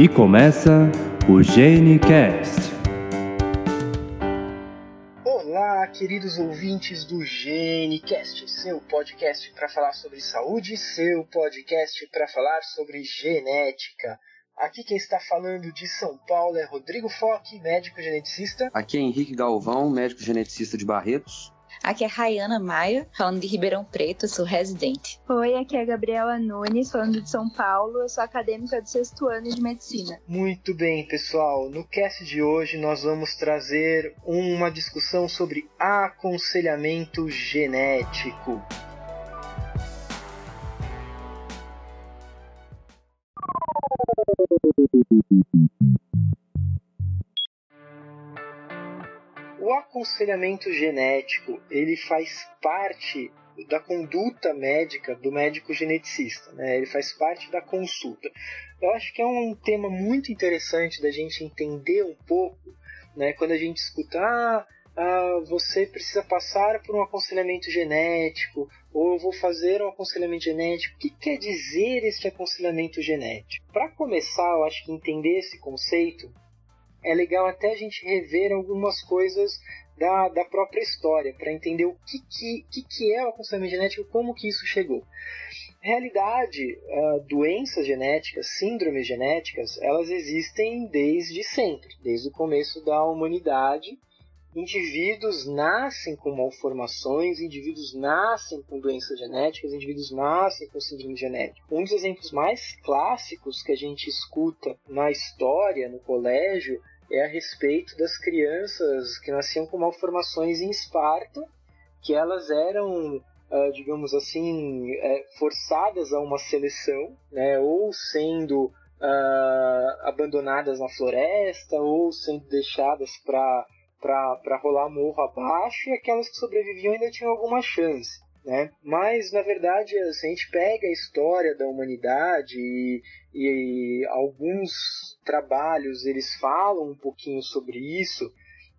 E começa o GeneCast. Olá, queridos ouvintes do GeneCast, seu podcast para falar sobre saúde, seu podcast para falar sobre genética. Aqui quem está falando de São Paulo é Rodrigo Foque, médico geneticista. Aqui é Henrique Galvão, médico geneticista de Barretos. Aqui é Rayana Maia, falando de Ribeirão Preto, sou residente. Oi, aqui é a Gabriela Nunes, falando de São Paulo, eu sou acadêmica do sexto ano de medicina. Muito bem, pessoal. No cast de hoje nós vamos trazer uma discussão sobre aconselhamento genético. O aconselhamento genético ele faz parte da conduta médica do médico geneticista, né? ele faz parte da consulta. Eu acho que é um tema muito interessante da gente entender um pouco, né? quando a gente escuta, ah, ah, você precisa passar por um aconselhamento genético, ou eu vou fazer um aconselhamento genético. O que quer dizer este aconselhamento genético? Para começar, eu acho que entender esse conceito é legal até a gente rever algumas coisas da, da própria história, para entender o que, que, que, que é o aconselhamento genético e como que isso chegou. Realidade, uh, doenças genéticas, síndromes genéticas, elas existem desde sempre, desde o começo da humanidade. Indivíduos nascem com malformações, indivíduos nascem com doenças genéticas, indivíduos nascem com síndrome genética. Um dos exemplos mais clássicos que a gente escuta na história, no colégio, é a respeito das crianças que nasciam com malformações em Esparta, que elas eram, uh, digamos assim, é, forçadas a uma seleção, né, ou sendo uh, abandonadas na floresta, ou sendo deixadas para para rolar morro abaixo, e aquelas que sobreviviam ainda tinham alguma chance. Né? Mas, na verdade, se a gente pega a história da humanidade e, e alguns trabalhos eles falam um pouquinho sobre isso,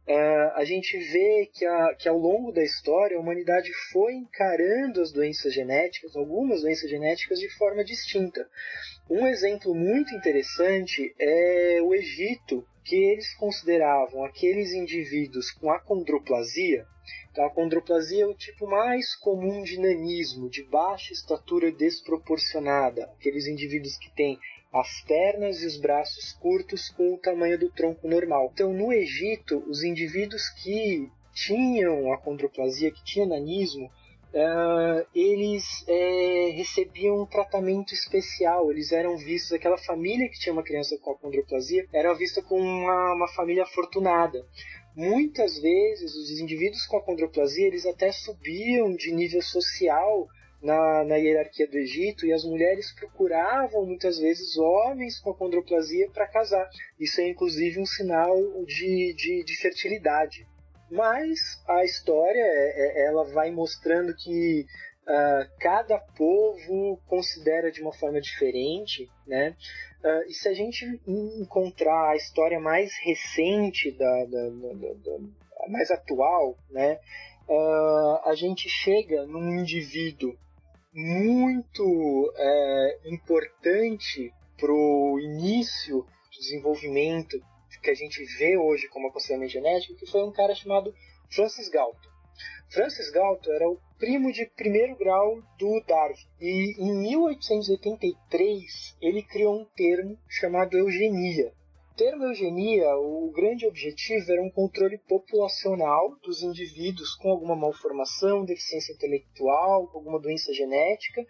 é, a gente vê que, a, que ao longo da história a humanidade foi encarando as doenças genéticas, algumas doenças genéticas, de forma distinta. Um exemplo muito interessante é o Egito, que eles consideravam aqueles indivíduos com acondroplasia, então, a condroplasia é o tipo mais comum de nanismo, de baixa estatura desproporcionada, aqueles indivíduos que têm as pernas e os braços curtos com o tamanho do tronco normal. Então, no Egito, os indivíduos que tinham a condroplasia, que tinham nanismo, uh, eles uh, recebiam um tratamento especial. Eles eram vistos, aquela família que tinha uma criança com a condroplasia, era vista como uma, uma família afortunada. Muitas vezes os indivíduos com a condroplasia eles até subiam de nível social na, na, hierarquia do Egito e as mulheres procuravam muitas vezes homens com a condroplasia para casar. Isso é inclusive um sinal de, de, de fertilidade. Mas a história é, é, ela vai mostrando que uh, cada povo considera de uma forma diferente, né? Uh, e se a gente encontrar a história mais recente, da, da, da, da mais atual, né, uh, a gente chega num indivíduo muito é, importante para o início do desenvolvimento que a gente vê hoje como aconselhamento genético, que foi um cara chamado Francis Galton. Francis Galton era o primo de primeiro grau do Darwin. E em 1883 ele criou um termo chamado eugenia. O termo eugenia, o grande objetivo era um controle populacional dos indivíduos com alguma malformação, deficiência intelectual, alguma doença genética,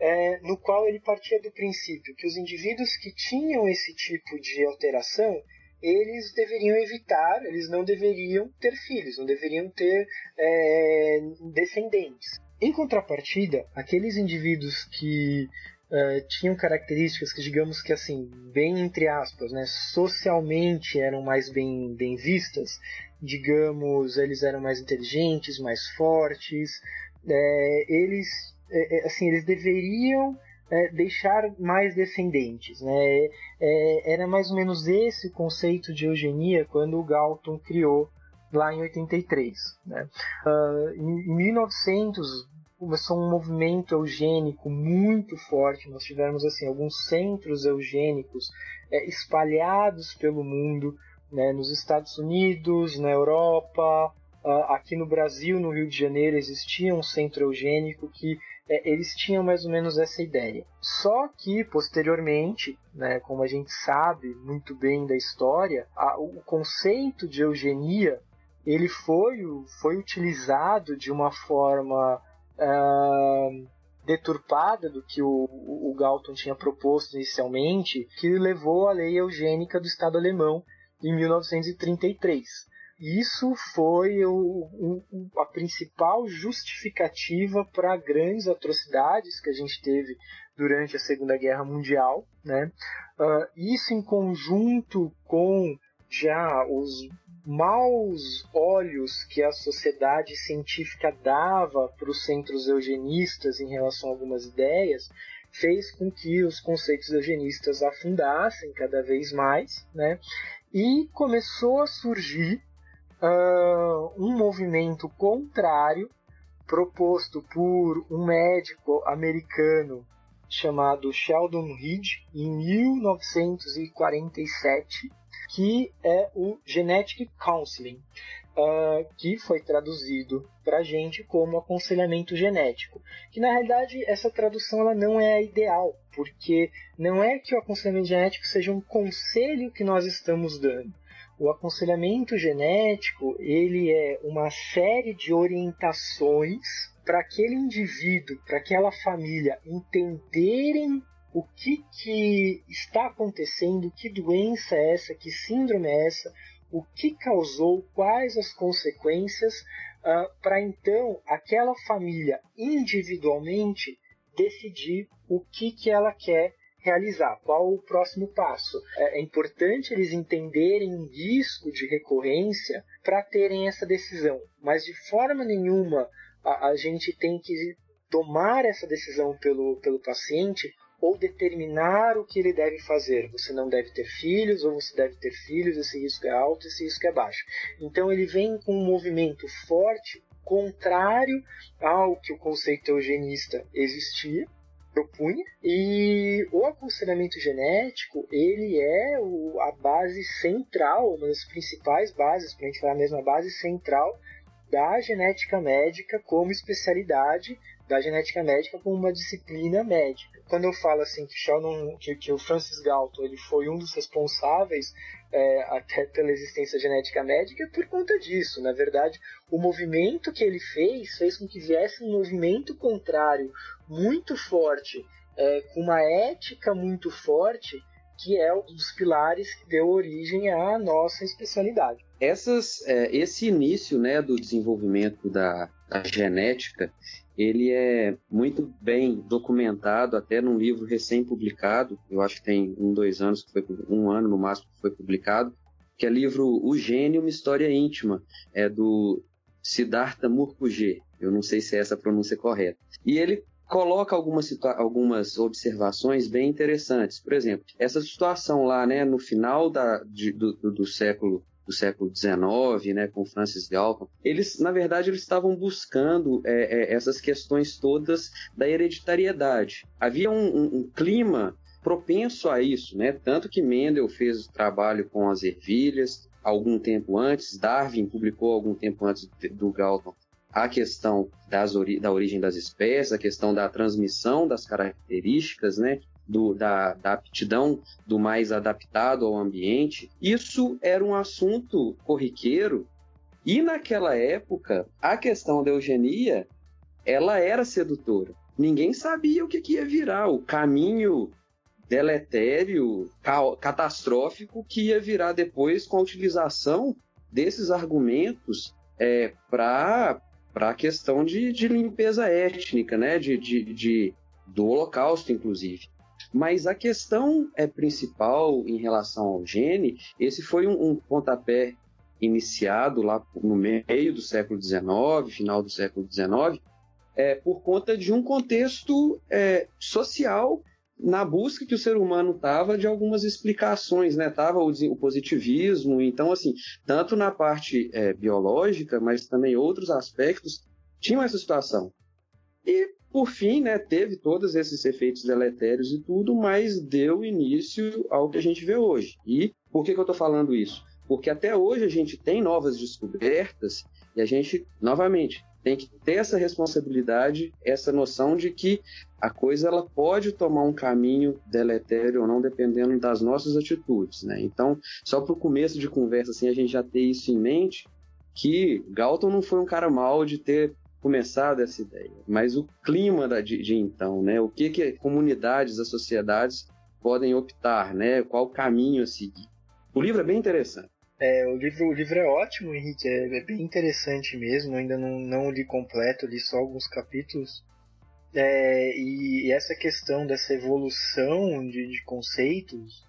é, no qual ele partia do princípio que os indivíduos que tinham esse tipo de alteração eles deveriam evitar, eles não deveriam ter filhos, não deveriam ter é, descendentes. Em contrapartida, aqueles indivíduos que Uh, tinham características que, digamos que assim, bem entre aspas, né, socialmente eram mais bem, bem vistas, digamos, eles eram mais inteligentes, mais fortes, é, eles, é, assim, eles deveriam é, deixar mais descendentes. Né? É, era mais ou menos esse o conceito de eugenia quando o Galton criou lá em 83. Né? Uh, em, em 1900, começou um movimento eugênico muito forte. Nós tivemos assim alguns centros eugênicos é, espalhados pelo mundo, né, nos Estados Unidos, na Europa, uh, aqui no Brasil, no Rio de Janeiro, existia um centro eugênico que é, eles tinham mais ou menos essa ideia. Só que, posteriormente, né, como a gente sabe muito bem da história, a, o conceito de eugenia ele foi, foi utilizado de uma forma uh, deturpada do que o, o Galton tinha proposto inicialmente, que levou à lei eugênica do Estado alemão em 1933. Isso foi o, o, a principal justificativa para grandes atrocidades que a gente teve durante a Segunda Guerra Mundial. Né? Uh, isso em conjunto com já os maus olhos que a sociedade científica dava para os centros eugenistas em relação a algumas ideias, fez com que os conceitos eugenistas afundassem cada vez mais, né? E começou a surgir uh, um movimento contrário proposto por um médico americano chamado Sheldon Reed em 1947, que é o Genetic Counseling, uh, que foi traduzido para a gente como aconselhamento genético. Que na realidade essa tradução ela não é a ideal, porque não é que o aconselhamento genético seja um conselho que nós estamos dando. O aconselhamento genético ele é uma série de orientações para aquele indivíduo, para aquela família entenderem o que, que está acontecendo, que doença é essa, que síndrome é essa, o que causou, quais as consequências, uh, para então aquela família individualmente decidir o que, que ela quer realizar, qual o próximo passo. É, é importante eles entenderem o risco de recorrência para terem essa decisão, mas de forma nenhuma a, a gente tem que tomar essa decisão pelo, pelo paciente ou determinar o que ele deve fazer. Você não deve ter filhos, ou você deve ter filhos, esse risco é alto, esse risco é baixo. Então ele vem com um movimento forte, contrário ao que o conceito eugenista existia, propunha, e o aconselhamento genético, ele é o, a base central, uma das principais bases, para a gente falar mesmo, a base central da genética médica como especialidade, da genética médica como uma disciplina médica. Quando eu falo assim que, Sheldon, que, que o Francis Galton ele foi um dos responsáveis é, até pela existência genética médica por conta disso. Na verdade, o movimento que ele fez fez com que viesse um movimento contrário muito forte, é, com uma ética muito forte, que é um dos pilares que deu origem à nossa especialidade. Essas, é, esse início né, do desenvolvimento da, da genética, ele é muito bem documentado até num livro recém-publicado, eu acho que tem um, dois anos, que foi, um ano no máximo que foi publicado, que é o livro O Gênio, uma história íntima, é do Siddhartha Mukherjee, eu não sei se é essa a pronúncia correta. E ele coloca algumas, algumas observações bem interessantes. Por exemplo, essa situação lá, né, no final da, de, do, do, século do século XIX, né, com Francis Galton, eles, na verdade, eles estavam buscando é, é, essas questões todas da hereditariedade. Havia um, um, um, clima propenso a isso, né, tanto que Mendel fez o trabalho com as ervilhas algum tempo antes, Darwin publicou algum tempo antes do Galton a questão ori da origem das espécies, a questão da transmissão das características, né? Do, da, da, aptidão do mais adaptado ao ambiente, isso era um assunto corriqueiro. E naquela época, a questão da eugenia, ela era sedutora. Ninguém sabia o que, que ia virar, o caminho deletério, catastrófico que ia virar depois com a utilização desses argumentos é, para a questão de, de, limpeza étnica, né? De, de, de, do Holocausto, inclusive. Mas a questão é principal em relação ao gene, esse foi um, um pontapé iniciado lá no meio do século XIX, final do século XIX, é, por conta de um contexto é, social na busca que o ser humano estava de algumas explicações, né? Tava o, o, positivismo, então assim, tanto na parte é, biológica, mas também outros aspectos tinham essa situação. E, por fim, né, teve todos esses efeitos deletérios e tudo, mas deu início ao que a gente vê hoje. E por que, que eu estou falando isso? Porque até hoje a gente tem novas descobertas e a gente, novamente, tem que ter essa responsabilidade, essa noção de que a coisa ela pode tomar um caminho deletério ou não, dependendo das nossas atitudes. Né? Então, só para o começo de conversa, assim, a gente já ter isso em mente, que Galton não foi um cara mal de ter começado essa ideia, mas o clima da, de, de então, né? o que, que comunidades, as sociedades podem optar, né? qual caminho a seguir. O livro é bem interessante. É, o livro, o livro é ótimo, Henrique, é, é bem interessante mesmo. Ainda não, não li completo, li só alguns capítulos. É, e, e, essa questão dessa evolução de, de conceitos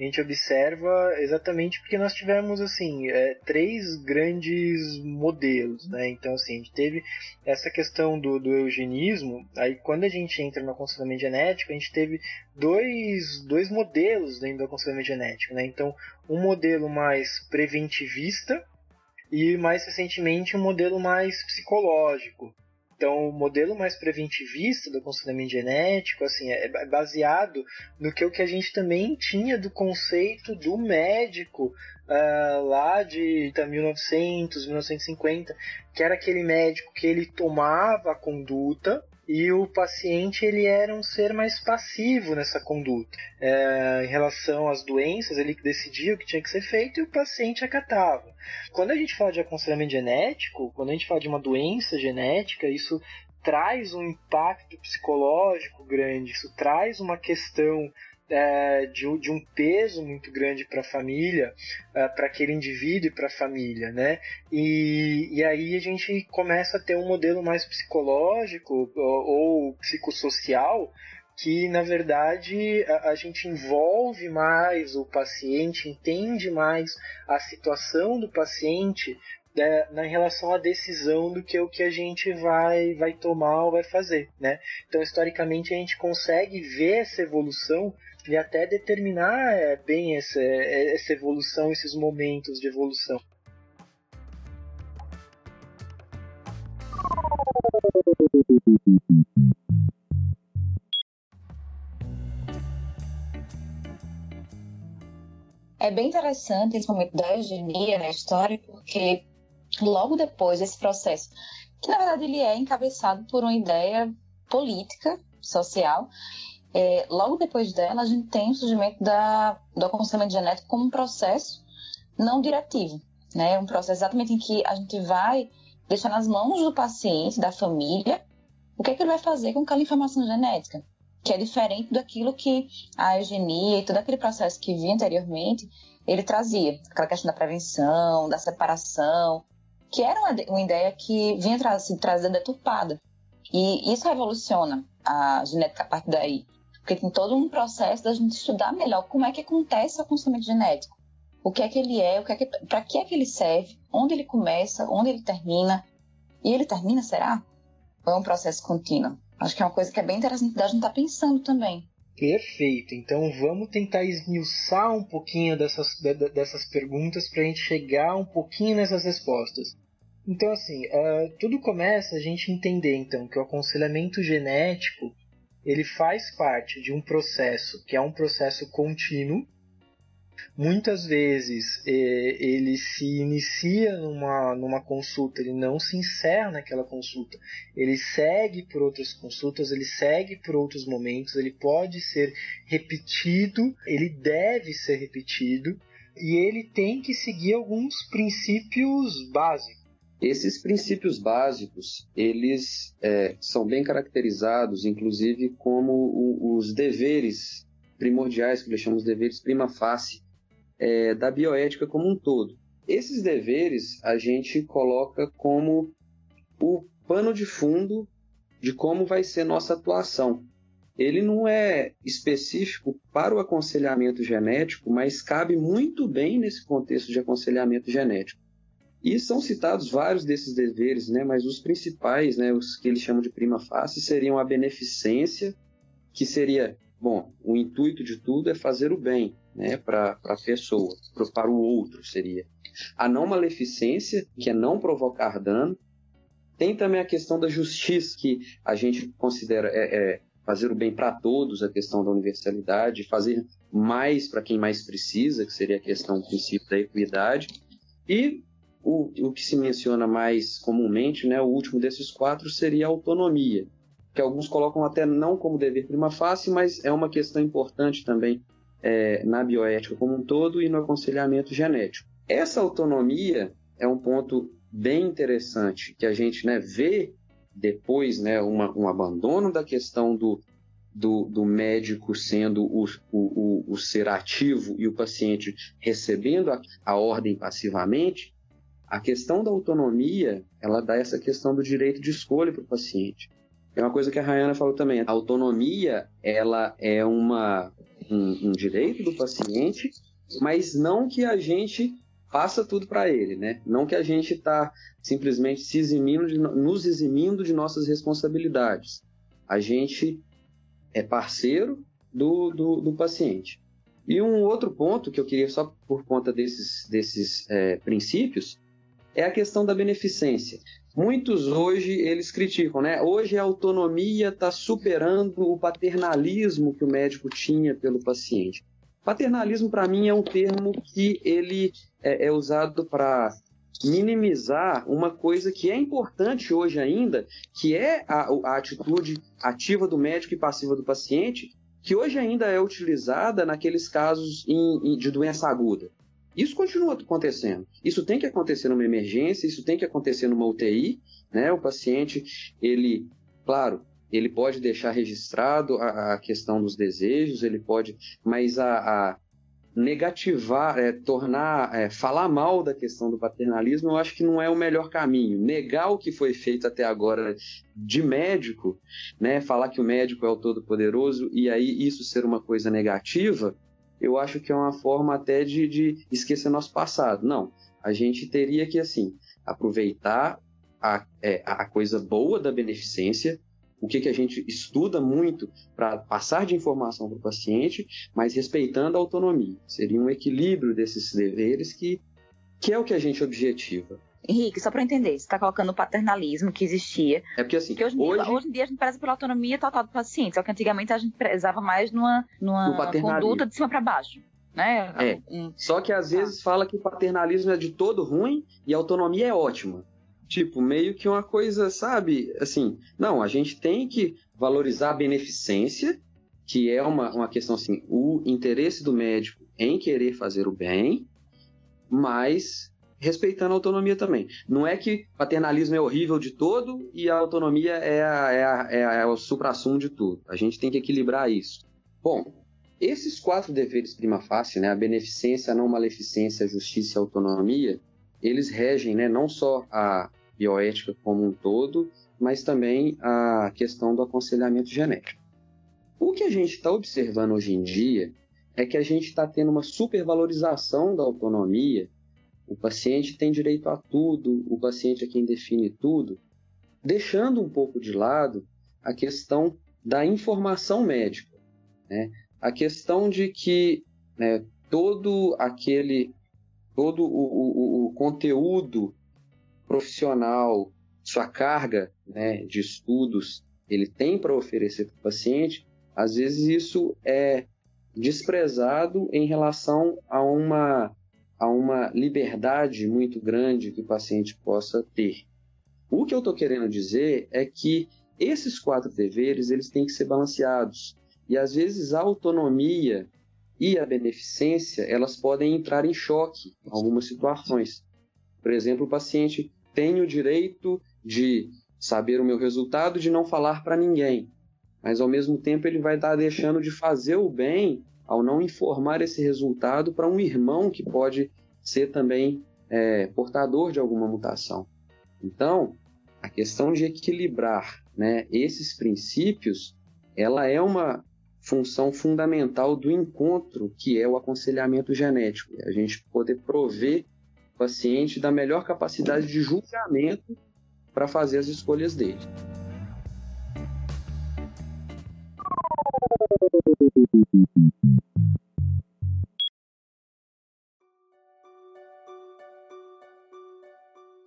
a gente observa exatamente porque nós tivemos assim é, três grandes modelos, né? Então assim a gente teve essa questão do, do eugenismo. Aí quando a gente entra no aconselhamento genético, a gente teve dois, dois modelos dentro do aconselhamento genético, né? Então um modelo mais preventivista e mais recentemente um modelo mais psicológico. Então, o modelo mais preventivista do aconselhamento genético assim, é baseado no que, o que a gente também tinha do conceito do médico uh, lá de 1900, 1950, que era aquele médico que ele tomava a conduta e o paciente ele era um ser mais passivo nessa conduta. É, em relação às doenças, ele decidia o que tinha que ser feito e o paciente acatava. Quando a gente fala de aconselhamento genético, quando a gente fala de uma doença genética, isso traz um impacto psicológico grande, isso traz uma questão é, de, de, um peso muito grande para a família, é, para aquele indivíduo e para a família, né? E, e aí a gente começa a ter um modelo mais psicológico ou, ou psicossocial que na verdade a, a, gente envolve mais o paciente, entende mais a situação do paciente né, na relação à decisão do que o que a gente vai vai tomar ou vai fazer, né? Então historicamente a gente consegue ver essa evolução e até determinar é, bem essa, é, essa evolução, esses momentos de evolução. É bem interessante esse momento da eugenia na história, porque logo depois desse processo, que na verdade ele é encabeçado por uma ideia política, social, é, logo depois dela, a gente tem o surgimento da, do aconselhamento genético como um processo não diretivo, né? Um processo exatamente em que a gente vai deixar nas mãos do paciente, da família, o que, é que ele vai fazer com aquela informação genética, que é diferente daquilo que a eugenia e todo aquele processo que vinha anteriormente, ele trazia, aquela questão da prevenção, da separação, que era uma, uma ideia que vinha tra se trazendo deturpada. E isso revoluciona a genética a partir daí. Porque tem todo um processo da gente estudar melhor como é que acontece o aconselhamento genético. O que é que ele é, o que é que, para que é que ele serve, onde ele começa, onde ele termina. E ele termina, será? Ou é um processo contínuo? Acho que é uma coisa que é bem interessante da gente estar tá pensando também. Perfeito. Então vamos tentar esmiuçar um pouquinho dessas, dessas perguntas para a gente chegar um pouquinho nessas respostas. Então, assim, uh, tudo começa a gente entender então que o aconselhamento genético ele faz parte de um processo que é um processo contínuo. Muitas vezes ele se inicia numa, numa consulta, ele não se encerra naquela consulta, ele segue por outras consultas, ele segue por outros momentos, ele pode ser repetido, ele deve ser repetido e ele tem que seguir alguns princípios básicos. Esses princípios básicos, eles é, são bem caracterizados, inclusive, como o, os deveres primordiais, que nós chamamos de deveres prima facie, é, da bioética como um todo. Esses deveres a gente coloca como o pano de fundo de como vai ser nossa atuação. Ele não é específico para o aconselhamento genético, mas cabe muito bem nesse contexto de aconselhamento genético. E são citados vários desses deveres, né, mas os principais, né, os que eles chamam de prima facie, seriam a beneficência, que seria, bom, o intuito de tudo é fazer o bem né, para a pessoa, para o outro seria. A não maleficência, que é não provocar dano, Tem também a questão da justiça, que a gente considera é, é fazer o bem para todos, a questão da universalidade, fazer mais para quem mais precisa, que seria a questão do princípio da equidade. E o, o que se menciona mais comumente, né, o último desses quatro, seria a autonomia, que alguns colocam até não como dever prima facie, mas é uma questão importante também é, na bioética como um todo e no aconselhamento genético. Essa autonomia é um ponto bem interessante que a gente né, vê depois né, uma, um abandono da questão do, do, do médico sendo o, o, o, ser ativo e o paciente recebendo a, a ordem passivamente, a questão da autonomia ela dá essa questão do direito de escolha para o paciente. É uma coisa que a Rayana falou também. A autonomia ela é uma, um, um direito do paciente, mas não que a gente faça tudo para ele, né? Não que a gente está simplesmente se eximindo de, nos eximindo de nossas responsabilidades. A gente é parceiro do, do, do, paciente. E um outro ponto que eu queria, só por conta desses, desses é, princípios, é a questão da beneficência. Muitos hoje eles criticam, né? Hoje a autonomia está superando o paternalismo que o médico tinha pelo paciente. Paternalismo, para mim, é um termo que ele é, é usado para minimizar uma coisa que é importante hoje ainda, que é a, a, atitude ativa do médico e passiva do paciente, que hoje ainda é utilizada naqueles casos em, em, de doença aguda. Isso continua acontecendo. Isso tem que acontecer numa emergência, isso tem que acontecer numa UTI, né? O paciente, ele, claro, ele pode deixar registrado a, a questão dos desejos, ele pode, mas a, a negativar, é, tornar, é, falar mal da questão do paternalismo, eu acho que não é o melhor caminho. Negar o que foi feito até agora de médico, né, falar que o médico é o todo-poderoso e aí isso ser uma coisa negativa, eu acho que é uma forma até de, de esquecer nosso passado. Não, a gente teria que, assim, aproveitar a, é, a coisa boa da beneficência, o que, que a gente estuda muito para passar de informação para o paciente, mas respeitando a autonomia. Seria um equilíbrio desses deveres que, que é o que a gente objetiva. Henrique, só para entender, você está colocando o paternalismo que existia. É porque assim, porque hoje, hoje... Dia, hoje em dia a gente preza pela autonomia total do paciente, só que antigamente a gente prezava mais numa, numa conduta de cima para baixo. Né? É. Um... Só que às vezes fala que o paternalismo é de todo ruim e autonomia é ótima. Tipo, meio que uma coisa, sabe? Assim, não, a gente tem que valorizar a beneficência, que é uma, uma questão assim, o interesse do médico em querer fazer o bem, mas respeitando a autonomia também. Não é que paternalismo é horrível de todo e a autonomia é, a, é, a, é, a, é o supra-sumo de tudo. A gente tem que equilibrar isso. Bom, esses quatro deveres prima facie, né, a beneficência, a não maleficência, a justiça e a autonomia, eles regem né, não só a, bioética como um todo, mas também a questão do aconselhamento genético. O que a gente está observando hoje em dia é que a gente está tendo uma supervalorização da autonomia. O paciente tem direito a tudo, o paciente é quem define tudo, deixando um pouco de lado a questão da informação médica. Né? A questão de que né, todo aquele, todo o, o, o conteúdo profissional, sua carga né, de estudos ele tem para oferecer para o paciente, às vezes isso é desprezado em relação a uma, a uma liberdade muito grande que o paciente possa ter. O que eu estou querendo dizer é que esses quatro deveres eles têm que ser balanceados e às vezes a autonomia e a beneficência elas podem entrar em choque em algumas situações. Por exemplo, o paciente tenho o direito de saber o meu resultado, de não falar para ninguém. Mas ao mesmo tempo ele vai estar deixando de fazer o bem ao não informar esse resultado para um irmão que pode ser também é, portador de alguma mutação. Então, a questão de equilibrar né, esses princípios, ela é uma função fundamental do encontro que é o aconselhamento genético. A gente poder prover paciente da melhor capacidade de julgamento para fazer as escolhas dele.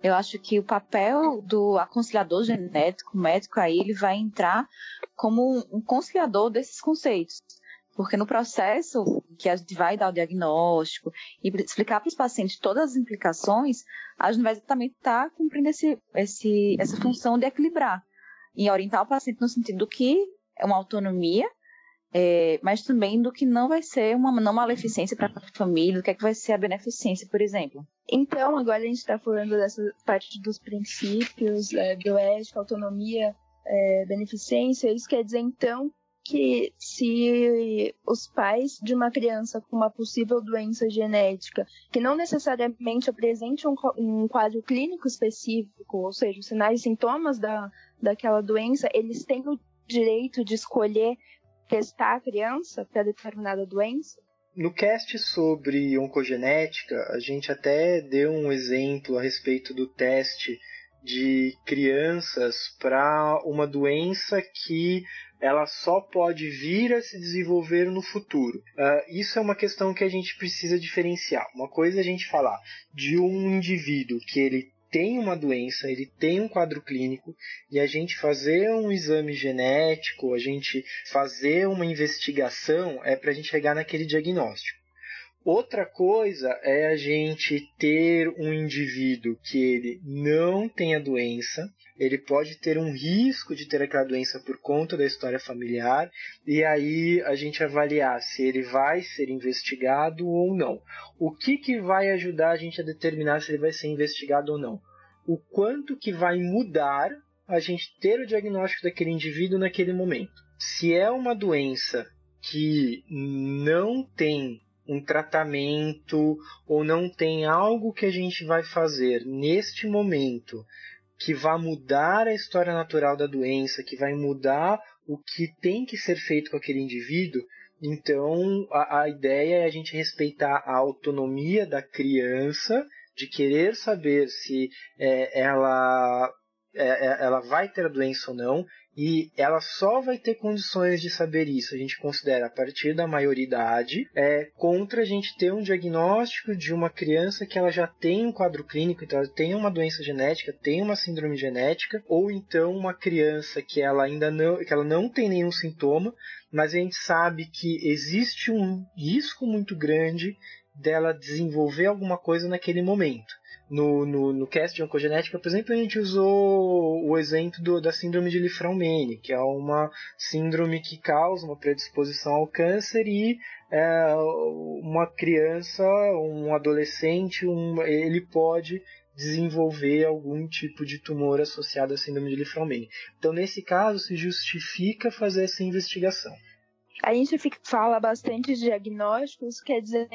Eu acho que o papel do aconselhador genético, médico aí, ele vai entrar como um conciliador desses conceitos. Porque no processo que a gente vai dar o diagnóstico e explicar para os pacientes todas as implicações, a gente vai exatamente estar tá cumprindo esse, esse, essa função de equilibrar e orientar o paciente no sentido do que é uma autonomia, é, mas também do que não vai ser uma não maleficência para a família, do que é que vai ser a beneficência, por exemplo. Então, agora a gente está falando dessa parte dos princípios, é, bioética, autonomia, é, beneficência. Isso quer dizer, então, que se os pais de uma criança com uma possível doença genética, que não necessariamente apresente um, um quadro clínico específico, ou seja, sinais e sintomas da, daquela doença, eles têm o direito de escolher testar a criança para determinada doença? No cast sobre oncogenética, a gente até deu um exemplo a respeito do teste de crianças para uma doença que ela só pode vir a se desenvolver no futuro. Uh, isso é uma questão que a gente precisa diferenciar. Uma coisa é a gente falar de um indivíduo que ele tem uma doença, ele tem um quadro clínico, e a gente fazer um exame genético, a gente fazer uma investigação, é para a gente chegar naquele diagnóstico. Outra coisa é a gente ter um indivíduo que ele não tem a doença, ele pode ter um risco de ter aquela doença por conta da história familiar, e aí a gente avaliar se ele vai ser investigado ou não. O que, que vai ajudar a gente a determinar se ele vai ser investigado ou não? O quanto que vai mudar a gente ter o diagnóstico daquele indivíduo naquele momento. Se é uma doença que não tem um tratamento ou não tem algo que a gente vai fazer neste momento que vai mudar a história natural da doença, que vai mudar o que tem que ser feito com aquele indivíduo, então a, a ideia é a gente respeitar a autonomia da criança de querer saber se é, ela é, é ela vai ter a doença ou não e ela só vai ter condições de saber isso, a gente considera a partir da maioridade, é, contra a gente ter um diagnóstico de uma criança que ela já tem um quadro clínico, então ela tem uma doença genética, tem uma síndrome genética, ou então uma criança que ela ainda não, que ela não tem nenhum sintoma, mas a gente sabe que existe um risco muito grande dela desenvolver alguma coisa naquele momento no, no, no cast de oncogenética, por exemplo, a gente usou o exemplo do, da síndrome de Lifraumene, que é uma síndrome que causa uma predisposição ao câncer e é, uma criança, um adolescente, um, ele pode desenvolver algum tipo de tumor associado à síndrome de Lifraumene. Então, nesse caso, se justifica fazer essa investigação. A gente fala bastante de diagnósticos, quer dizer,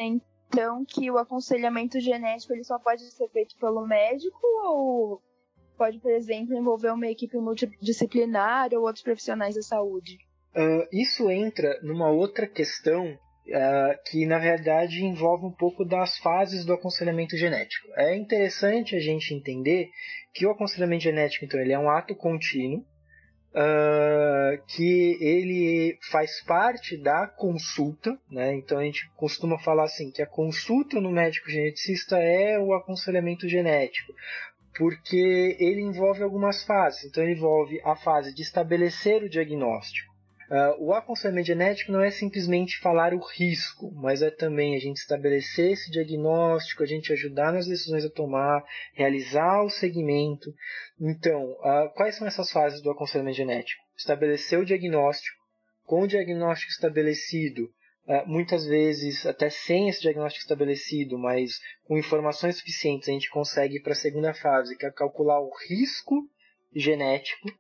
então que o aconselhamento genético ele só pode ser feito pelo médico ou pode, por exemplo, envolver uma equipe multidisciplinar ou outros profissionais da saúde? Uh, isso entra numa outra questão uh, que, na verdade, envolve um pouco das fases do aconselhamento genético. É interessante a gente entender que o aconselhamento genético, então, ele é um ato contínuo uh, que ele faz parte da consulta, né? Então a gente costuma falar assim que a consulta no médico geneticista é o aconselhamento genético, porque ele envolve algumas fases. Então ele envolve a fase de estabelecer o diagnóstico Uh, o aconselhamento genético não é simplesmente falar o risco, mas é também a gente estabelecer esse diagnóstico, a gente ajudar nas decisões a tomar, realizar o segmento. Então, uh, quais são essas fases do aconselhamento genético? Estabelecer o diagnóstico. Com o diagnóstico estabelecido, uh, muitas vezes até sem esse diagnóstico estabelecido, mas com informações suficientes, a gente consegue ir para a segunda fase, que é calcular o risco genético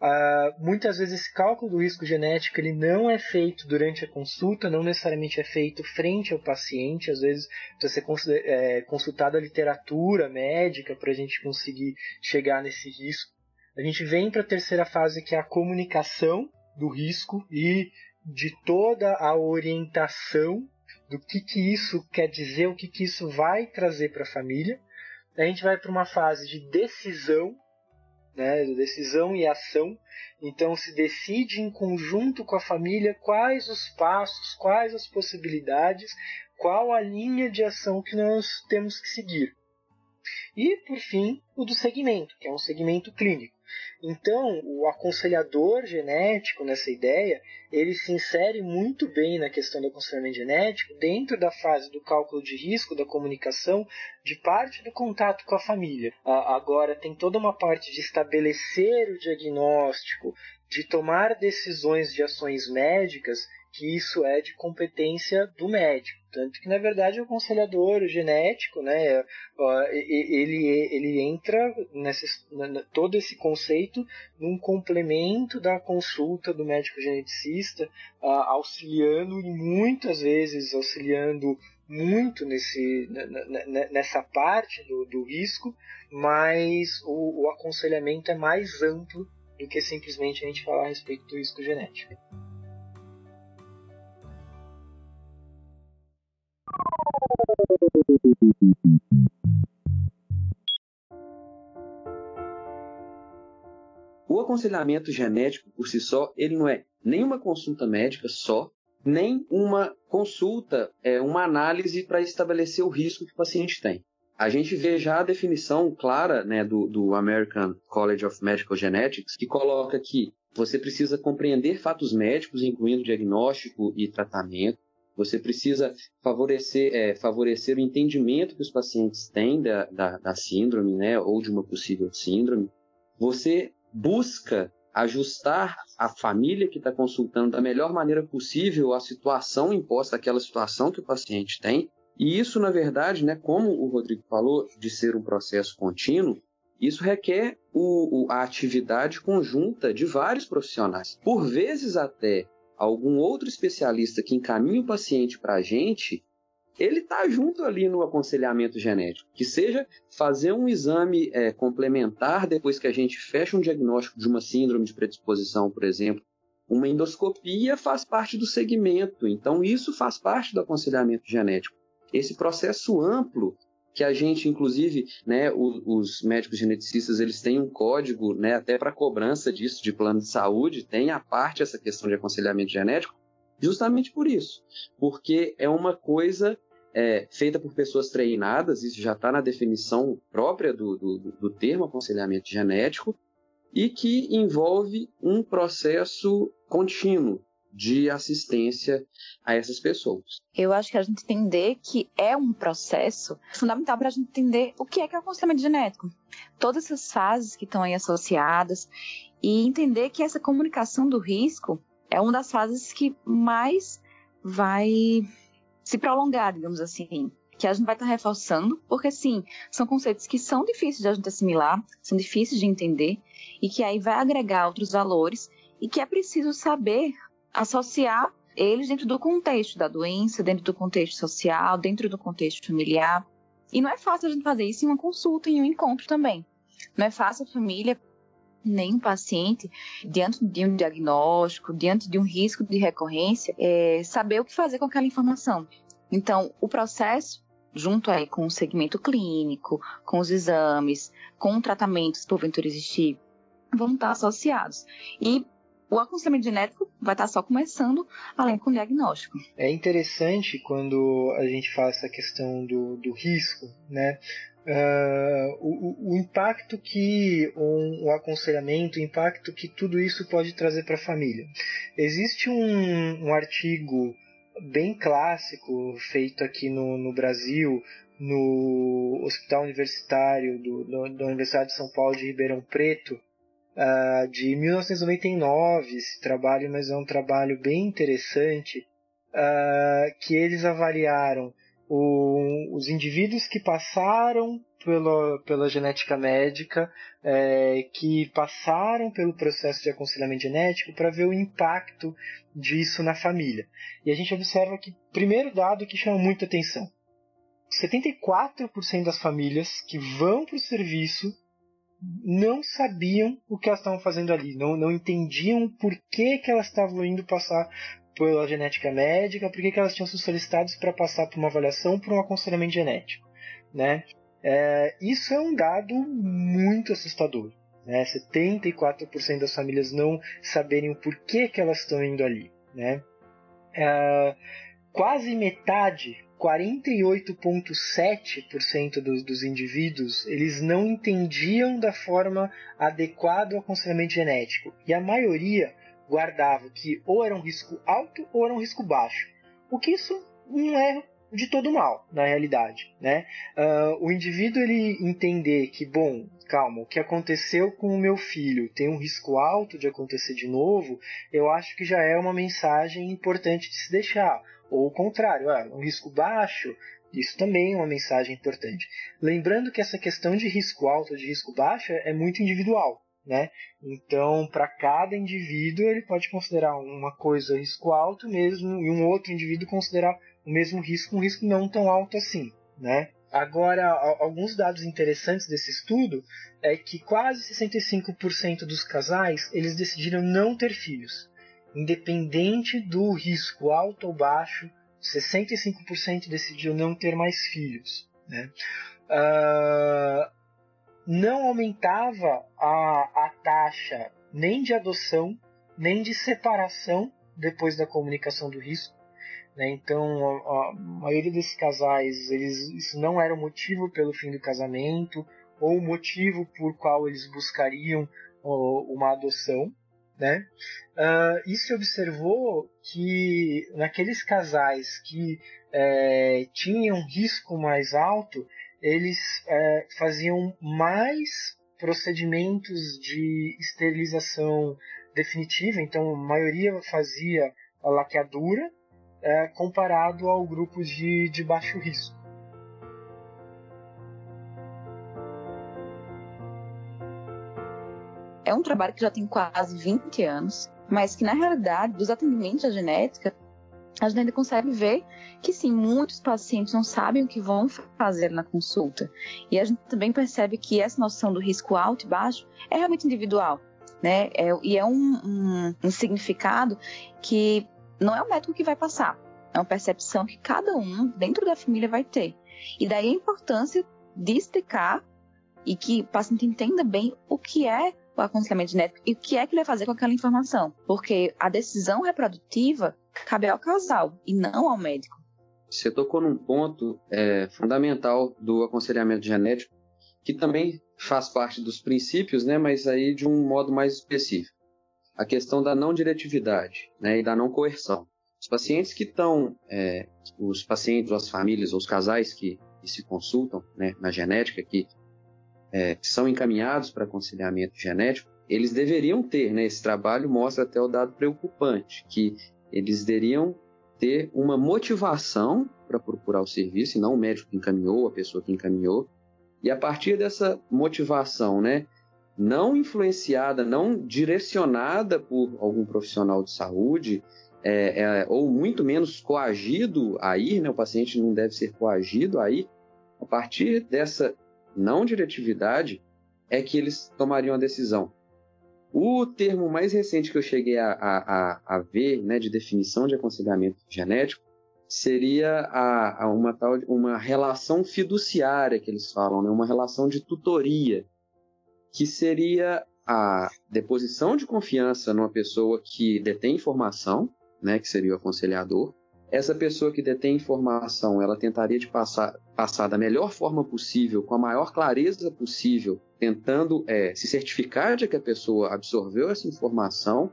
Uh, muitas vezes esse cálculo do risco genético ele não é feito durante a consulta, não necessariamente é feito frente ao paciente, às vezes precisa ser é, consultada a literatura médica para a gente conseguir chegar nesse risco. A gente vem para a terceira fase que é a comunicação do risco e de toda a orientação do que, que isso quer dizer, o que, que isso vai trazer para a família. A gente vai para uma fase de decisão né, decisão e ação. Então se decide em conjunto com a família quais os passos, quais as possibilidades, qual a linha de ação que nós temos que seguir. E, por fim, o do segmento, que é um segmento clínico. Então, o aconselhador genético nessa ideia, ele se insere muito bem na questão do aconselhamento genético dentro da fase do cálculo de risco, da comunicação, de parte do contato com a família. Agora, tem toda uma parte de estabelecer o diagnóstico, de tomar decisões de ações médicas que isso é de competência do médico. Tanto que, na verdade, o aconselhador genético, né, ele, ele entra nesse, todo esse conceito num complemento da consulta do médico geneticista, auxiliando e muitas vezes auxiliando muito nesse, nessa parte do, do risco, mas o, o aconselhamento é mais amplo do que simplesmente a gente falar a respeito do risco genético. O aconselhamento genético por si só, ele não é nem uma consulta médica só, nem uma consulta, é uma análise para estabelecer o risco que o paciente tem. A gente vê já a definição clara né, do, do American College of Medical Genetics, que coloca que você precisa compreender fatos médicos, incluindo diagnóstico e tratamento, você precisa favorecer, é, favorecer o entendimento que os pacientes têm da, da, da síndrome, né, ou de uma possível síndrome. Você busca ajustar a família que está consultando da melhor maneira possível a situação imposta, aquela situação que o paciente tem. E isso, na verdade, né, como o Rodrigo falou, de ser um processo contínuo, isso requer o, o, a atividade conjunta de vários profissionais. Por vezes até algum outro especialista que encaminhe o paciente para a gente, ele está junto ali no aconselhamento genético. Que seja fazer um exame é, complementar depois que a gente fecha um diagnóstico de uma síndrome de predisposição, por exemplo. Uma endoscopia faz parte do segmento, então isso faz parte do aconselhamento genético. Esse processo amplo que a gente, inclusive, né, os, os, médicos geneticistas, eles têm um código, né, até para cobrança disso de plano de saúde, tem a parte essa questão de aconselhamento genético, justamente por isso, porque é uma coisa é, feita por pessoas treinadas, isso já está na definição própria do, do, do termo aconselhamento genético, e que envolve um processo contínuo, de assistência a essas pessoas. Eu acho que a gente entender que é um processo fundamental para a gente entender o que é que é o aconselhamento genético. Todas essas fases que estão aí associadas e entender que essa comunicação do risco é uma das fases que mais vai se prolongar, digamos assim, que a gente vai estar reforçando, porque sim, são conceitos que são difíceis de a gente assimilar, são difíceis de entender e que aí vai agregar outros valores e que é preciso saber associar eles dentro do contexto da doença, dentro do contexto social, dentro do contexto familiar. E não é fácil a gente fazer isso em uma consulta, em um encontro também. Não é fácil a família nem o paciente, diante de um diagnóstico, diante de um risco de recorrência, é, saber o que fazer com aquela informação. Então, o processo, junto aí com o segmento clínico, com os exames, com tratamentos, porventura existir, vão estar associados. E o aconselhamento genético vai estar só começando, além com o diagnóstico. É interessante quando a gente faz essa questão do, do risco, né? Uh, o, o, impacto que um, o aconselhamento, o impacto que tudo isso pode trazer para a família. Existe um, um, artigo bem clássico feito aqui no, no Brasil, no Hospital Universitário do, do, da Universidade de São Paulo de Ribeirão Preto, uh, de 1999, esse trabalho, mas é um trabalho bem interessante, uh, que eles avaliaram o, os indivíduos que passaram pela, pela genética médica, é, que passaram pelo processo de aconselhamento genético para ver o impacto disso na família. E a gente observa que, primeiro dado que chama muita atenção: 74% das famílias que vão para o serviço não sabiam o que elas estavam fazendo ali, não, não entendiam por que, que elas estavam indo passar pela genética médica, por que, que elas tinham sido solicitadas para passar por uma avaliação, por um aconselhamento genético. Né? É, isso é um dado muito assustador. Né? 74% das famílias não saberem o porquê que elas estão indo ali. Né? É, quase metade 48,7% dos, dos indivíduos eles não entendiam da forma adequada o aconselhamento genético. E a maioria guardava que ou era um risco alto ou era um risco baixo. O que isso não é de todo mal, na realidade. Né? Uh, o indivíduo ele entender que, bom, calma, o que aconteceu com o meu filho tem um risco alto de acontecer de novo, eu acho que já é uma mensagem importante de se deixar. Ou o contrário, ah, um risco baixo, isso também é uma mensagem importante. Lembrando que essa questão de risco alto ou de risco baixo é muito individual. Né? Então, para cada indivíduo, ele pode considerar uma coisa risco alto mesmo e um outro indivíduo considerar o mesmo risco, um risco não tão alto assim. Né? Agora, alguns dados interessantes desse estudo é que quase 65% dos casais eles decidiram não ter filhos, independente do risco alto ou baixo. 65% decidiram não ter mais filhos. Né? Uh, não aumentava a, a taxa nem de adoção, nem de separação depois da comunicação do risco. Né? Então, a, a, maioria desses casais, eles, isso não era o motivo pelo fim do casamento ou o motivo por qual eles buscariam uma adoção. Né? Uh, e se observou que naqueles casais que é, tinham risco mais alto, eles é, faziam mais procedimentos de esterilização definitiva, então a maioria fazia a laqueadura, é, comparado ao grupo de, de baixo risco. É um trabalho que já tem quase 20 anos, mas que na realidade, dos atendimentos à genética, a gente ainda consegue ver que sim, muitos pacientes não sabem o que vão fazer na consulta. E a gente também percebe que essa noção do risco alto e baixo é realmente individual. Né? É, e é um, um, um significado que não é o médico que vai passar, é uma percepção que cada um dentro da família vai ter. E daí a importância de explicar e que o paciente entenda bem o que é o aconselhamento genético e o que é que ele vai fazer com aquela informação. Porque a decisão reprodutiva cabe ao casal e não ao médico. Você tocou num ponto é, fundamental do aconselhamento genético, que também faz parte dos princípios, né, mas aí de um modo mais específico a questão da não diretividade né, e da não coerção. Os pacientes que estão, é, os pacientes, as famílias, os casais que, que se consultam né, na genética, que, é, que são encaminhados para aconselhamento genético, eles deveriam ter, né, esse trabalho mostra até o dado preocupante, que eles deveriam ter uma motivação para procurar o serviço, e não o médico que encaminhou, a pessoa que encaminhou, e a partir dessa motivação, né, não influenciada, não direcionada por algum profissional de saúde, é, é, ou muito menos coagido a ir, né? o paciente não deve ser coagido a ir, a partir dessa não diretividade é que eles tomariam a decisão. O termo mais recente que eu cheguei a, a, a ver, né, de definição de aconselhamento genético, seria a, a uma tal uma relação fiduciária que eles falam, né, uma relação de tutoria que seria a deposição de confiança numa pessoa que detém informação, né, que seria o aconselhador. Essa pessoa que detém informação, ela tentaria de passar, passar da melhor forma possível, com a maior clareza possível, tentando é, se certificar de que a pessoa absorveu essa informação,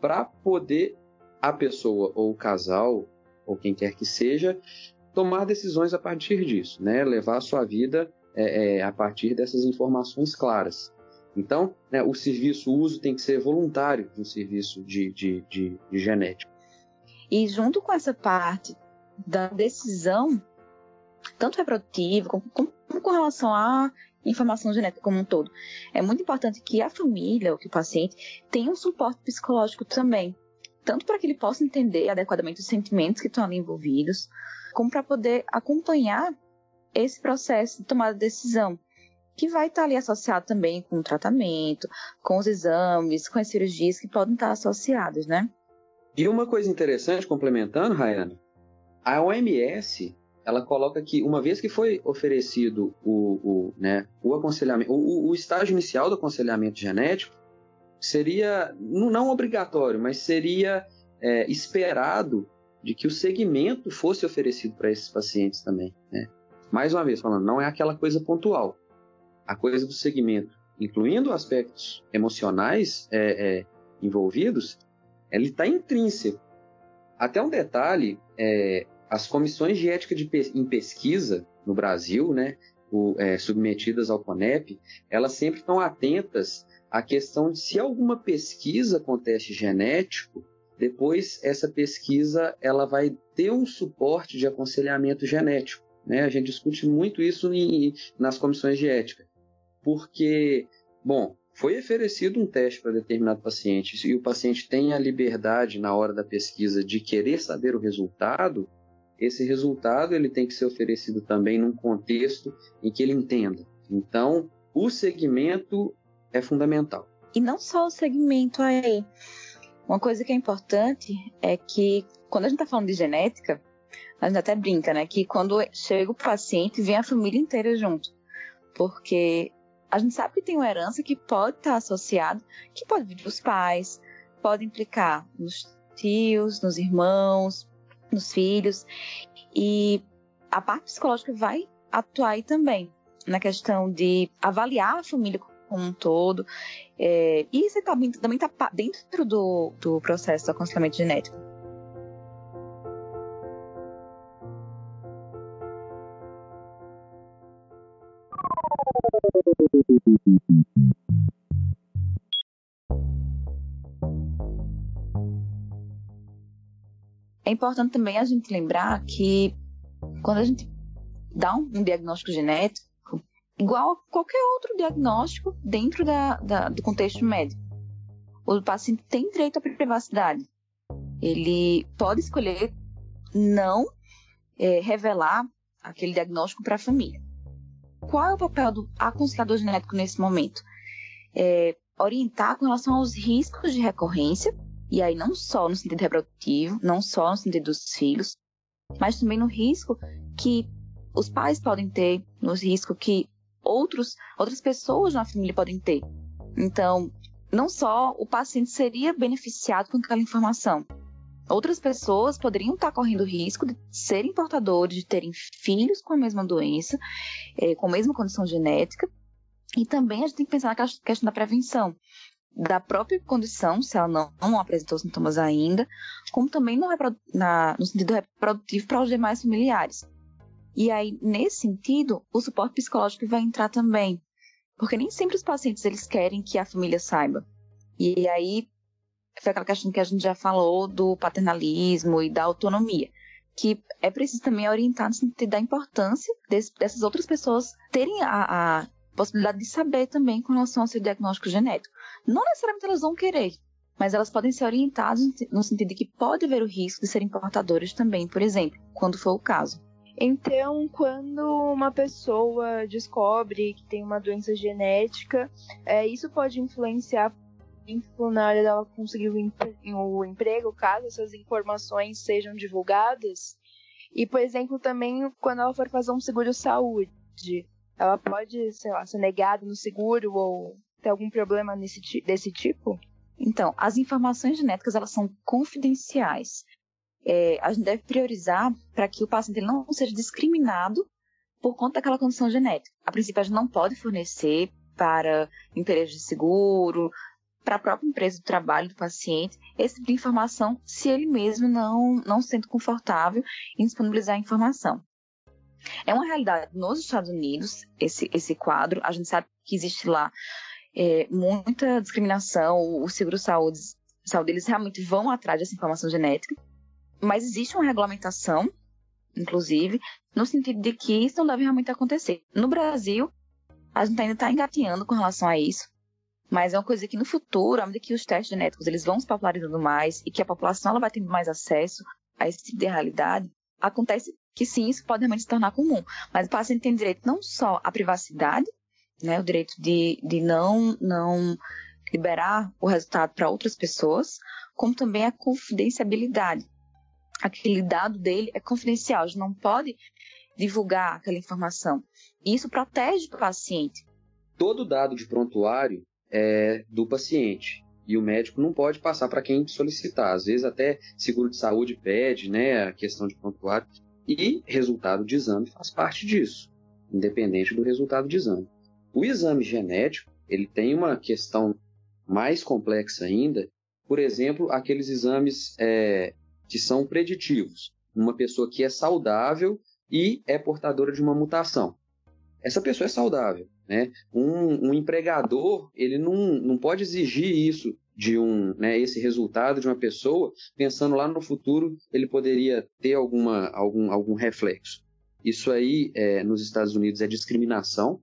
para poder a pessoa ou o casal ou quem quer que seja tomar decisões a partir disso, né? Levar a sua vida é, é, a partir dessas informações claras. Então, né, o serviço, o uso tem que ser voluntário de um serviço de, de, de, de genética. E junto com essa parte da decisão, tanto reprodutiva como, como, com relação à informação genética como um todo, é muito importante que a família, ou que o paciente, tenha um suporte psicológico também. Tanto para que ele possa entender adequadamente os sentimentos que estão ali envolvidos, como para poder acompanhar esse processo de tomada de decisão, que vai estar ali associado também com o tratamento, com os exames, com as cirurgias que podem estar associadas, né? E uma coisa interessante, complementando, Rayane, a OMS ela coloca que uma vez que foi oferecido o, o, né, o aconselhamento, o, o estágio inicial do aconselhamento genético, seria não obrigatório, mas seria é, esperado de que o segmento fosse oferecido para esses pacientes também. Né? Mais uma vez, falando, não é aquela coisa pontual. A coisa do segmento, incluindo aspectos emocionais é, é, envolvidos, ele está intrínseco. Até um detalhe, é, as comissões de ética de, em pesquisa no Brasil, né, o, é, submetidas ao CONEP, elas sempre estão atentas à questão de se alguma pesquisa com teste genético, depois essa pesquisa ela vai ter um suporte de aconselhamento genético. Né? A gente discute muito isso em, nas comissões de ética, porque, bom, foi oferecido um teste para determinado paciente e o paciente tem a liberdade na hora da pesquisa de querer saber o resultado, esse resultado ele tem que ser oferecido também num contexto em que ele entenda. Então, o segmento é fundamental. E não só o segmento aí. Uma coisa que é importante é que quando a gente está falando de genética, a gente até brinca, né? Que quando chega o paciente, vem a família inteira junto. Porque a gente sabe que tem uma herança que pode estar associada, que pode vir dos pais, pode implicar nos tios, nos irmãos, nos filhos. E a parte psicológica vai atuar aí também, na questão de avaliar a família como um todo. É, e isso também está dentro do, do processo do aconselhamento genético. É importante também a gente lembrar que quando a gente dá um, um diagnóstico genético, igual a qualquer outro diagnóstico dentro da, da, do contexto médico, o paciente tem direito à privacidade. Ele pode escolher não é, revelar aquele diagnóstico para a família. Qual é o papel do aconselhador genético nesse momento? É, orientar com relação aos riscos de recorrência e aí não só no sentido reprodutivo, não só no sentido dos filhos, mas também no risco que os pais podem ter, no risco que outros, outras pessoas na família podem ter. Então, não só o paciente seria beneficiado com aquela informação, outras pessoas poderiam estar correndo risco de serem portadores, de terem filhos com a mesma doença, é, com a mesma condição genética. E também a gente tem que pensar na questão da prevenção da própria condição, se ela não, não apresentou sintomas ainda, como também no, na, no sentido reprodutivo para os demais familiares. E aí, nesse sentido, o suporte psicológico vai entrar também, porque nem sempre os pacientes eles querem que a família saiba. E aí, foi aquela questão que a gente já falou do paternalismo e da autonomia, que é preciso também orientar no sentido da importância desse, dessas outras pessoas terem a, a possibilidade de saber também com relação ao seu diagnóstico genético. Não necessariamente elas vão querer, mas elas podem ser orientadas no sentido de que pode haver o risco de serem portadoras também, por exemplo, quando for o caso. Então, quando uma pessoa descobre que tem uma doença genética, é, isso pode influenciar na hora dela conseguir o emprego, caso essas informações sejam divulgadas. E, por exemplo, também quando ela for fazer um seguro-saúde, ela pode, sei lá, ser negada no seguro ou ter algum problema nesse, desse tipo? Então, as informações genéticas elas são confidenciais. É, a gente deve priorizar para que o paciente não seja discriminado por conta daquela condição genética. A princípio, a gente não pode fornecer para empresas de seguro, para a própria empresa do trabalho do paciente, esse tipo de informação, se ele mesmo não, não se sente confortável em disponibilizar a informação. É uma realidade nos Estados Unidos, esse, esse quadro. A gente sabe que existe lá é, muita discriminação, o seguro-saúde, saúde, eles realmente vão atrás dessa informação genética, mas existe uma regulamentação, inclusive, no sentido de que isso não deve realmente acontecer. No Brasil, a gente ainda está engateando com relação a isso, mas é uma coisa que no futuro, à medida que os testes genéticos eles vão se popularizando mais e que a população ela vai tendo mais acesso a esse tipo de realidade, acontece que sim, isso pode realmente se tornar comum. Mas o paciente tem direito não só à privacidade, né, o direito de, de não, não liberar o resultado para outras pessoas, como também a confidenciabilidade. Aquele dado dele é confidencial, gente não pode divulgar aquela informação. E isso protege o paciente. Todo dado de prontuário é do paciente. E o médico não pode passar para quem solicitar. Às vezes até seguro de saúde pede, né, a questão de prontuário. E resultado de exame faz parte disso, independente do resultado de exame. O exame genético, ele tem uma questão mais complexa ainda, por exemplo, aqueles exames é, que são preditivos. Uma pessoa que é saudável e é portadora de uma mutação. Essa pessoa é saudável. Né? Um, um empregador ele não, não pode exigir isso de um, né, esse resultado de uma pessoa, pensando lá no futuro ele poderia ter alguma, algum, algum reflexo. Isso aí é, nos Estados Unidos é discriminação.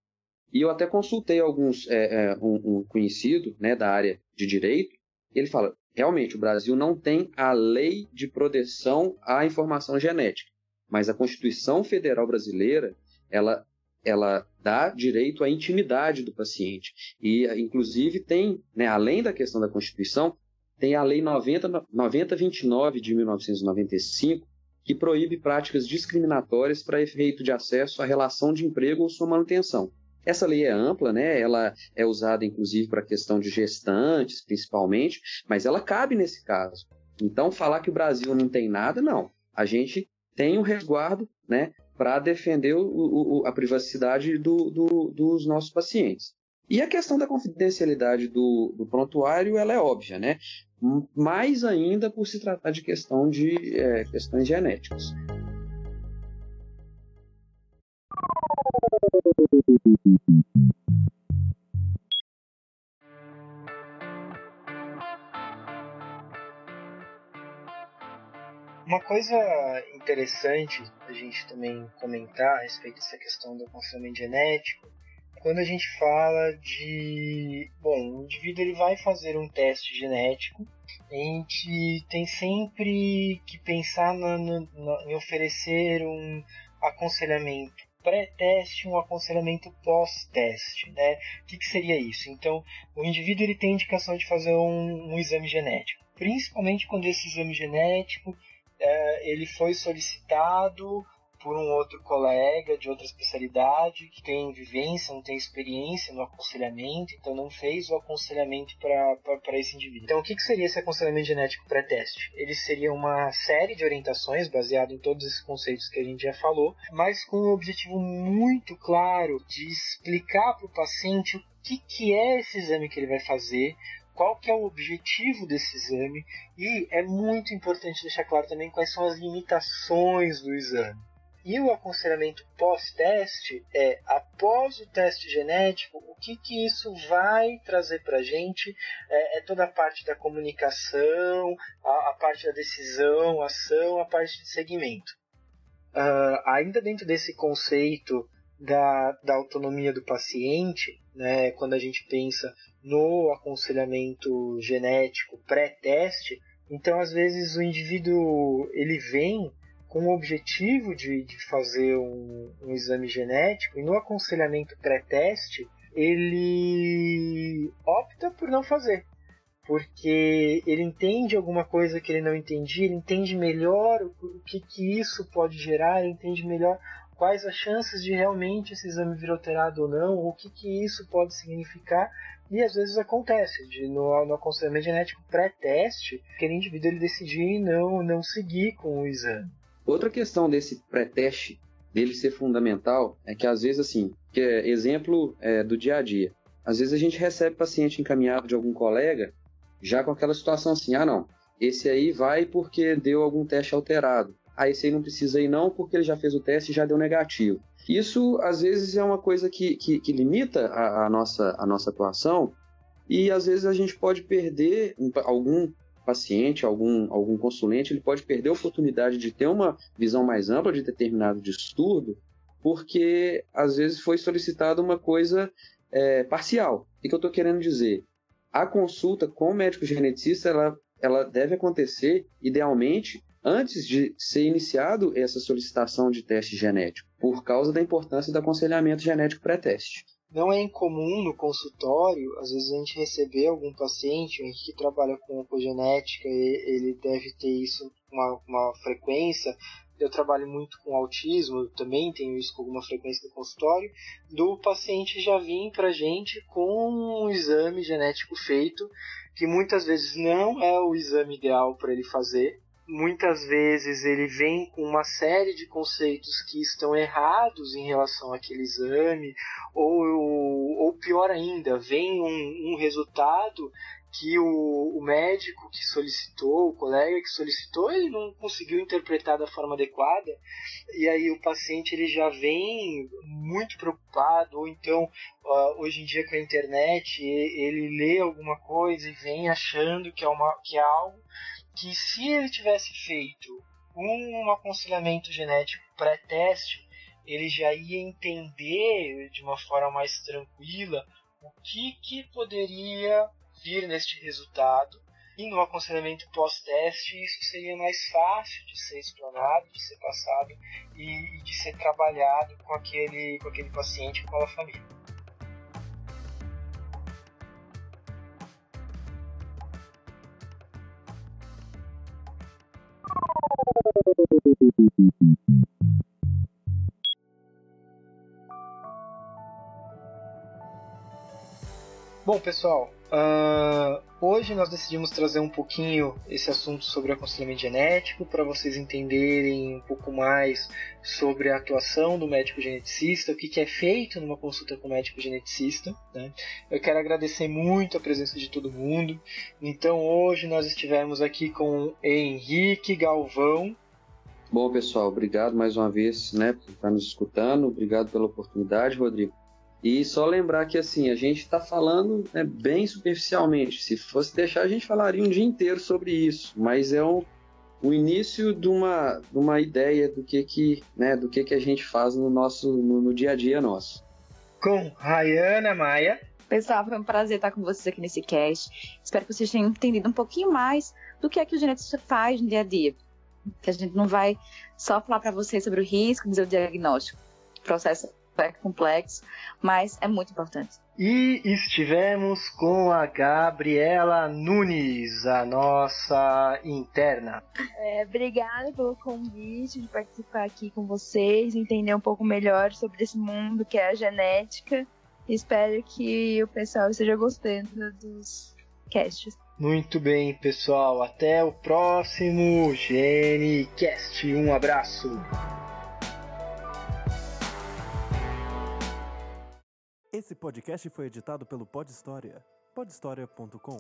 E eu até consultei alguns é, é, um, um, conhecido né, da área de direito. Ele fala realmente o Brasil não tem a lei de proteção à informação genética, mas a Constituição Federal Brasileira ela ela dá direito à intimidade do paciente. E, inclusive, tem, né, além da questão da Constituição, tem a Lei 90, 9029 de 1995, que proíbe práticas discriminatórias para efeito de acesso à relação de emprego ou sua manutenção. Essa lei é ampla, né? ela é usada inclusive para a questão de gestantes, principalmente, mas ela cabe nesse caso. Então, falar que o Brasil não tem nada, não. A gente tem um resguardo né, para defender o, o, a privacidade do, do, dos nossos pacientes. E a questão da confidencialidade do, do prontuário, ela é óbvia, né? Mais ainda por se tratar de questão de é, questões genéticas. Uma coisa interessante a gente também comentar a respeito dessa questão do aconselhamento genético, quando a gente fala de, bom, o indivíduo ele vai fazer um teste genético, a gente tem sempre que pensar em oferecer um aconselhamento pré-teste um aconselhamento pós-teste, né? O que, que, seria isso? Então, o indivíduo ele tem indicação de fazer um, um exame genético, principalmente quando esse exame genético é, ele foi solicitado por um outro colega de outra especialidade que tem vivência, não tem experiência no aconselhamento, então não fez o aconselhamento para esse indivíduo. Então, o que, que seria esse aconselhamento genético pré-teste? Ele seria uma série de orientações baseado em todos esses conceitos que a gente já falou, mas com um objetivo muito claro de explicar para o paciente o que, que é esse exame que ele vai fazer, qual que é o objetivo desse exame e é muito importante deixar claro também quais são as limitações do exame. E o aconselhamento pós-teste é, após o teste genético, o que, que isso vai trazer para a gente? É, é, toda a parte da comunicação, a, a, parte da decisão, ação, a parte de segmento. Uh, ainda dentro desse conceito da, da autonomia do paciente, né, quando a gente pensa no aconselhamento genético pré-teste, então às vezes o indivíduo ele vem com o objetivo de, de fazer um, um exame genético e no aconselhamento pré-teste ele opta por não fazer porque ele entende alguma coisa que ele não entendia, ele entende melhor o que, que isso pode gerar, ele entende melhor quais as chances de realmente esse exame vir alterado ou não, o que, que isso pode significar, e às vezes acontece, de no, no aconselhamento genético pré-teste, aquele indivíduo ele decidir não, não seguir com o exame. Outra questão desse pré-teste, dele ser fundamental, é que às vezes, assim, que é exemplo é, do dia a dia, às vezes a gente recebe paciente encaminhado de algum colega já com aquela situação assim, ah não, esse aí vai porque deu algum teste alterado ah, esse aí não precisa ir não, porque ele já fez o teste e já deu negativo. Isso, às vezes, é uma coisa que, que, que limita a, a, nossa, a nossa atuação e, às vezes, a gente pode perder algum paciente, algum, algum consulente, ele pode perder a oportunidade de ter uma visão mais ampla de determinado distúrbio, porque, às vezes, foi solicitada uma coisa é, parcial. O que eu estou querendo dizer? A consulta com o médico geneticista, ela, ela deve acontecer, idealmente, antes de ser iniciado essa solicitação de teste genético, por causa da importância do aconselhamento genético pré-teste. Não é incomum no consultório, às vezes a gente receber algum paciente que trabalha com oncogenética, ele deve ter isso uma, uma frequência, eu trabalho muito com autismo, também tenho isso com alguma frequência no consultório, do paciente já vir para gente com um exame genético feito, que muitas vezes não é o exame ideal para ele fazer, muitas vezes ele vem com uma série de conceitos que estão errados em relação àquele exame, ou, ou pior ainda, vem um, um resultado que o, o, médico que solicitou, o colega que solicitou, ele não conseguiu interpretar da forma adequada, e aí o paciente ele já vem muito preocupado, ou então hoje em dia com a internet ele lê alguma coisa e vem achando que é, uma, que é algo que se ele tivesse feito um aconselhamento genético pré-teste, ele já ia entender de uma forma mais tranquila o que, que poderia vir neste resultado. E no aconselhamento pós-teste, isso seria mais fácil de ser explanado, de ser passado e, de ser trabalhado com aquele, com aquele paciente, com a família. Bom, pessoal, uh, hoje nós decidimos trazer um pouquinho esse assunto sobre aconselhamento genético para vocês entenderem um pouco mais sobre a atuação do médico geneticista, o que, que é feito numa consulta com o médico geneticista. Né? Eu quero agradecer muito a presença de todo mundo. Então, hoje nós estivemos aqui com Henrique Galvão, Bom, pessoal, obrigado mais uma vez né, por estar nos escutando. Obrigado pela oportunidade, Rodrigo. E só lembrar que assim, a gente está falando né, bem superficialmente. Se fosse deixar, a gente falaria um dia inteiro sobre isso. Mas é um, o início de uma, de uma ideia do que, que, né, do que, que a gente faz no nosso no, no dia a dia nosso. Com Rayana Maia. Pessoal, foi um prazer estar com vocês aqui nesse cast. Espero que vocês tenham entendido um pouquinho mais do que é que o geneticista faz no dia a dia que a gente não vai só falar para vocês sobre o risco, dizer o diagnóstico. O processo é complexo, mas é muito importante. E estivemos com a Gabriela Nunes, a nossa interna. É, obrigada pelo convite de participar aqui com vocês, entender um pouco melhor sobre esse mundo que é a genética. Espero que o pessoal esteja gostando dos casts. Muito bem, pessoal. Até o próximo GeneCast. Um abraço. Esse podcast foi editado pelo Pod História. podhistoria.com.